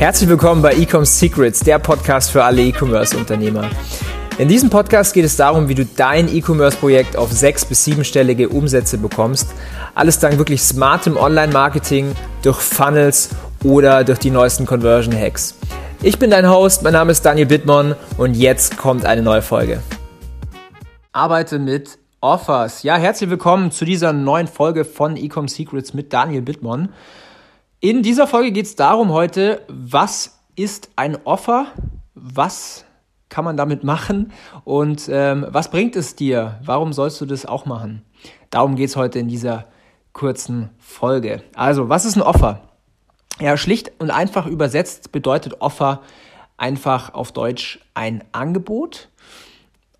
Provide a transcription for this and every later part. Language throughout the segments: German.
Herzlich willkommen bei Ecom Secrets, der Podcast für alle E-Commerce-Unternehmer. In diesem Podcast geht es darum, wie du dein E-Commerce-Projekt auf sechs- bis siebenstellige Umsätze bekommst. Alles dank wirklich smartem Online-Marketing, durch Funnels oder durch die neuesten Conversion-Hacks. Ich bin dein Host, mein Name ist Daniel Bittmann und jetzt kommt eine neue Folge. Arbeite mit Offers. Ja, herzlich willkommen zu dieser neuen Folge von Ecom Secrets mit Daniel Bittmann. In dieser Folge geht es darum heute, was ist ein Offer? Was kann man damit machen? Und ähm, was bringt es dir? Warum sollst du das auch machen? Darum geht es heute in dieser kurzen Folge. Also, was ist ein Offer? Ja, schlicht und einfach übersetzt bedeutet Offer einfach auf Deutsch ein Angebot.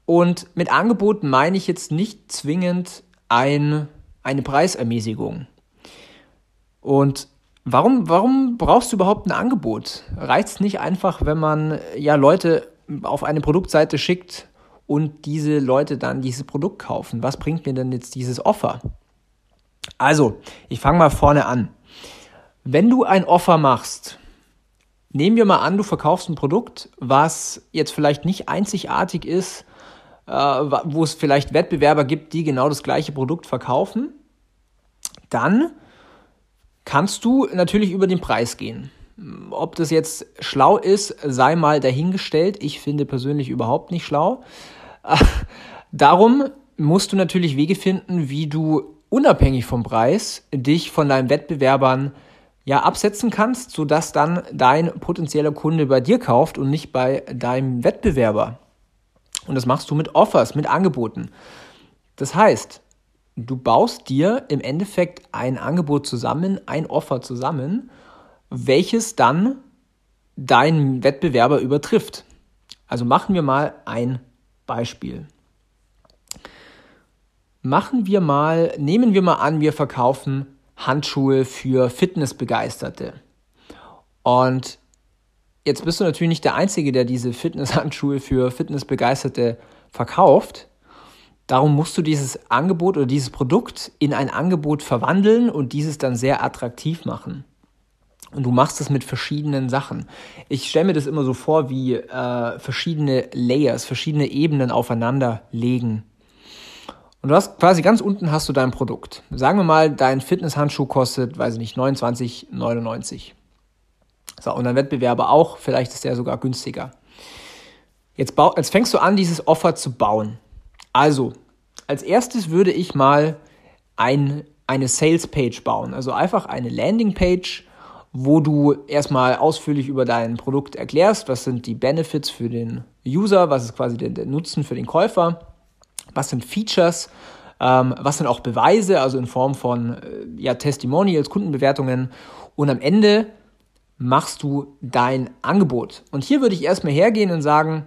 Und mit Angebot meine ich jetzt nicht zwingend ein, eine Preisermäßigung. Und warum, warum brauchst du überhaupt ein Angebot? Reicht es nicht einfach, wenn man ja Leute auf eine Produktseite schickt und diese Leute dann dieses Produkt kaufen? Was bringt mir denn jetzt dieses Offer? Also, ich fange mal vorne an. Wenn du ein Offer machst, nehmen wir mal an, du verkaufst ein Produkt, was jetzt vielleicht nicht einzigartig ist, äh, wo es vielleicht Wettbewerber gibt, die genau das gleiche Produkt verkaufen, dann kannst du natürlich über den Preis gehen. Ob das jetzt schlau ist, sei mal dahingestellt. Ich finde persönlich überhaupt nicht schlau. Darum musst du natürlich Wege finden, wie du unabhängig vom Preis dich von deinen Wettbewerbern ja, absetzen kannst, sodass dann dein potenzieller Kunde bei dir kauft und nicht bei deinem Wettbewerber. Und das machst du mit Offers, mit Angeboten. Das heißt, du baust dir im Endeffekt ein Angebot zusammen, ein Offer zusammen, welches dann deinen Wettbewerber übertrifft. Also machen wir mal ein Beispiel. Machen wir mal, nehmen wir mal an, wir verkaufen Handschuhe für Fitnessbegeisterte. Und jetzt bist du natürlich nicht der Einzige, der diese Fitnesshandschuhe für Fitnessbegeisterte verkauft. Darum musst du dieses Angebot oder dieses Produkt in ein Angebot verwandeln und dieses dann sehr attraktiv machen. Und du machst das mit verschiedenen Sachen. Ich stelle mir das immer so vor, wie äh, verschiedene Layers, verschiedene Ebenen aufeinander legen. Und du hast quasi ganz unten hast du dein Produkt. Sagen wir mal, dein Fitnesshandschuh kostet, weiß ich nicht, 29,99. So, und dein Wettbewerber auch, vielleicht ist der sogar günstiger. Jetzt, jetzt fängst du an, dieses Offer zu bauen. Also, als erstes würde ich mal ein, eine Sales Page bauen. Also einfach eine Landing Page, wo du erstmal ausführlich über dein Produkt erklärst, was sind die Benefits für den User, was ist quasi der, der Nutzen für den Käufer? Was sind Features, ähm, was sind auch Beweise, also in Form von äh, ja, Testimonials, Kundenbewertungen. Und am Ende machst du dein Angebot. Und hier würde ich erstmal hergehen und sagen,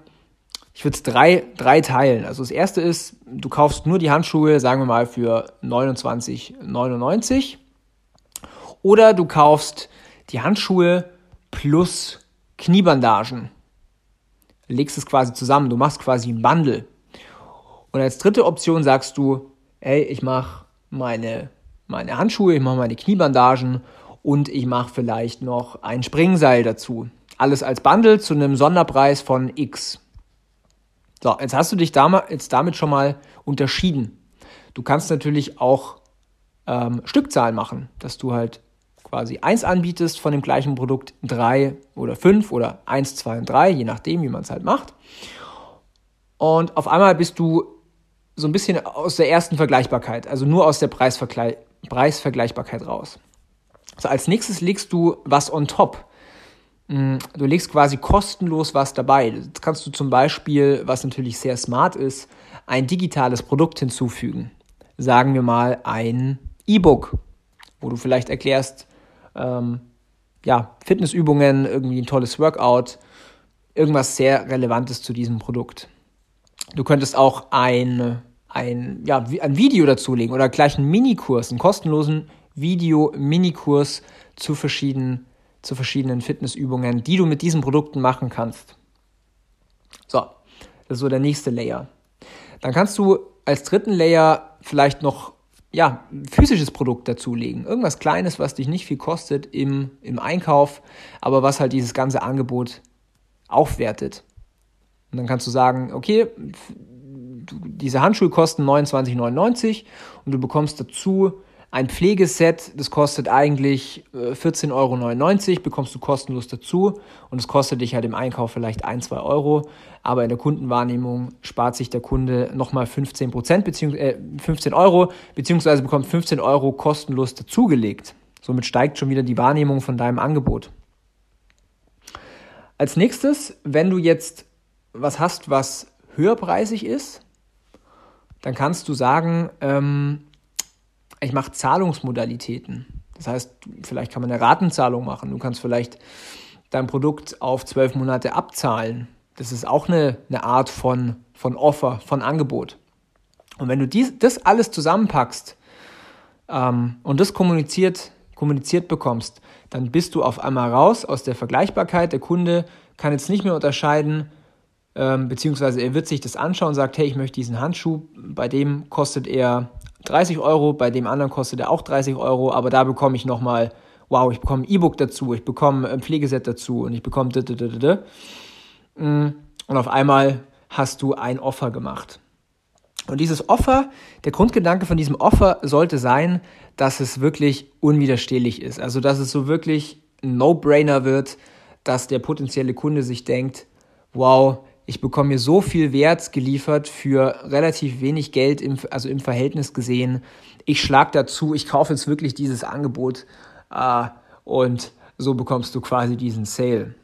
ich würde es drei, drei teilen. Also das erste ist, du kaufst nur die Handschuhe, sagen wir mal, für 29,99 oder du kaufst die Handschuhe plus Kniebandagen. Legst es quasi zusammen, du machst quasi ein Bundle. Und als dritte Option sagst du, ey, ich mache meine, meine Handschuhe, ich mache meine Kniebandagen und ich mache vielleicht noch ein Springseil dazu. Alles als Bundle zu einem Sonderpreis von X. So, jetzt hast du dich damit, jetzt damit schon mal unterschieden. Du kannst natürlich auch ähm, Stückzahlen machen, dass du halt quasi eins anbietest von dem gleichen Produkt, drei oder fünf oder eins, zwei und drei, je nachdem, wie man es halt macht. Und auf einmal bist du so ein bisschen aus der ersten Vergleichbarkeit, also nur aus der Preisvergleich Preisvergleichbarkeit raus. So, als nächstes legst du was on top. Mm, du legst quasi kostenlos was dabei. Jetzt kannst du zum Beispiel, was natürlich sehr smart ist, ein digitales Produkt hinzufügen. Sagen wir mal ein E-Book, wo du vielleicht erklärst, ähm, ja, Fitnessübungen, irgendwie ein tolles Workout, irgendwas sehr Relevantes zu diesem Produkt. Du könntest auch ein, ein, ja, ein Video dazulegen oder gleich einen Minikurs, einen kostenlosen Video-Minikurs zu verschiedenen, zu verschiedenen Fitnessübungen, die du mit diesen Produkten machen kannst. So, das ist so der nächste Layer. Dann kannst du als dritten Layer vielleicht noch ja, physisches Produkt dazulegen. Irgendwas Kleines, was dich nicht viel kostet im, im Einkauf, aber was halt dieses ganze Angebot aufwertet. Und dann kannst du sagen, okay, diese Handschuhe kosten 29,99 und du bekommst dazu ein Pflegeset, das kostet eigentlich 14,99 äh, Euro, bekommst du kostenlos dazu und es kostet dich halt im Einkauf vielleicht 1, 2 Euro, aber in der Kundenwahrnehmung spart sich der Kunde nochmal 15 Prozent, beziehungsweise äh, 15 Euro, beziehungsweise bekommt 15 Euro kostenlos dazugelegt. Somit steigt schon wieder die Wahrnehmung von deinem Angebot. Als nächstes, wenn du jetzt was hast, was höherpreisig ist, dann kannst du sagen, ähm, ich mache Zahlungsmodalitäten. Das heißt, vielleicht kann man eine Ratenzahlung machen. Du kannst vielleicht dein Produkt auf zwölf Monate abzahlen. Das ist auch eine, eine Art von, von Offer, von Angebot. Und wenn du dies, das alles zusammenpackst ähm, und das kommuniziert, kommuniziert bekommst, dann bist du auf einmal raus aus der Vergleichbarkeit. Der Kunde kann jetzt nicht mehr unterscheiden, ähm, beziehungsweise er wird sich das anschauen und sagt, hey, ich möchte diesen Handschuh, bei dem kostet er 30 Euro, bei dem anderen kostet er auch 30 Euro, aber da bekomme ich nochmal, wow, ich bekomme ein E-Book dazu, ich bekomme ein Pflegeset dazu und ich bekomme mm, und auf einmal hast du ein Offer gemacht. Und dieses Offer, der Grundgedanke von diesem Offer sollte sein, dass es wirklich unwiderstehlich ist. Also, dass es so wirklich ein No-Brainer wird, dass der potenzielle Kunde sich denkt, wow, ich bekomme mir so viel Wert geliefert für relativ wenig Geld, im, also im Verhältnis gesehen. Ich schlage dazu, ich kaufe jetzt wirklich dieses Angebot äh, und so bekommst du quasi diesen Sale.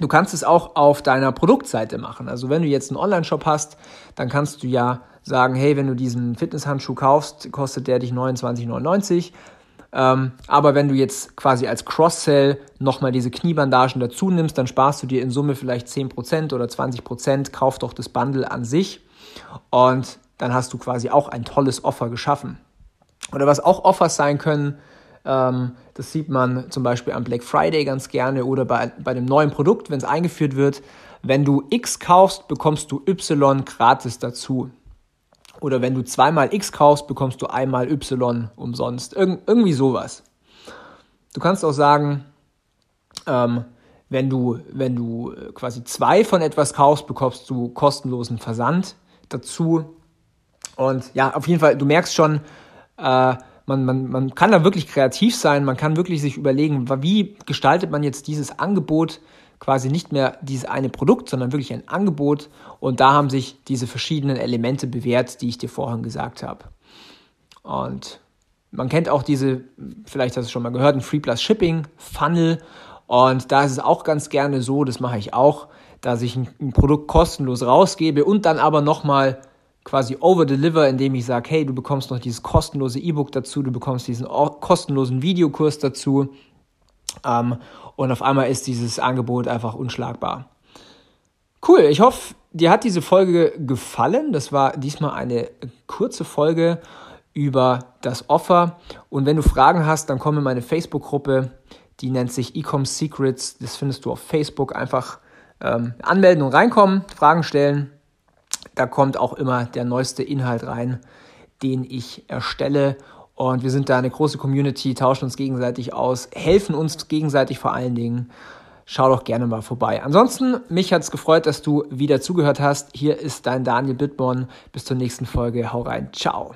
Du kannst es auch auf deiner Produktseite machen. Also wenn du jetzt einen Online-Shop hast, dann kannst du ja sagen, hey, wenn du diesen Fitnesshandschuh kaufst, kostet der dich 29,99. Ähm, aber wenn du jetzt quasi als Cross-Sell nochmal diese Kniebandagen dazu nimmst, dann sparst du dir in Summe vielleicht 10% oder 20%, kauf doch das Bundle an sich und dann hast du quasi auch ein tolles Offer geschaffen. Oder was auch Offers sein können, ähm, das sieht man zum Beispiel am Black Friday ganz gerne oder bei, bei dem neuen Produkt, wenn es eingeführt wird. Wenn du X kaufst, bekommst du Y gratis dazu. Oder wenn du zweimal X kaufst, bekommst du einmal Y umsonst. Irg irgendwie sowas. Du kannst auch sagen, ähm, wenn du, wenn du äh, quasi zwei von etwas kaufst, bekommst du kostenlosen Versand dazu. Und ja, auf jeden Fall, du merkst schon, äh, man, man, man kann da wirklich kreativ sein, man kann wirklich sich überlegen, wie gestaltet man jetzt dieses Angebot quasi nicht mehr dieses eine Produkt, sondern wirklich ein Angebot. Und da haben sich diese verschiedenen Elemente bewährt, die ich dir vorhin gesagt habe. Und man kennt auch diese, vielleicht hast du schon mal gehört, ein Free Plus Shipping Funnel. Und da ist es auch ganz gerne so, das mache ich auch, dass ich ein, ein Produkt kostenlos rausgebe und dann aber nochmal quasi over-deliver, indem ich sage, hey, du bekommst noch dieses kostenlose E-Book dazu, du bekommst diesen kostenlosen Videokurs dazu. Ähm, und auf einmal ist dieses Angebot einfach unschlagbar. Cool, ich hoffe, dir hat diese Folge gefallen. Das war diesmal eine kurze Folge über das Offer. Und wenn du Fragen hast, dann komm in meine Facebook-Gruppe. Die nennt sich Ecom Secrets. Das findest du auf Facebook. Einfach ähm, anmelden und reinkommen, Fragen stellen. Da kommt auch immer der neueste Inhalt rein, den ich erstelle. Und wir sind da eine große Community, tauschen uns gegenseitig aus, helfen uns gegenseitig vor allen Dingen. Schau doch gerne mal vorbei. Ansonsten, mich hat es gefreut, dass du wieder zugehört hast. Hier ist dein Daniel Bittborn. Bis zur nächsten Folge. Hau rein. Ciao.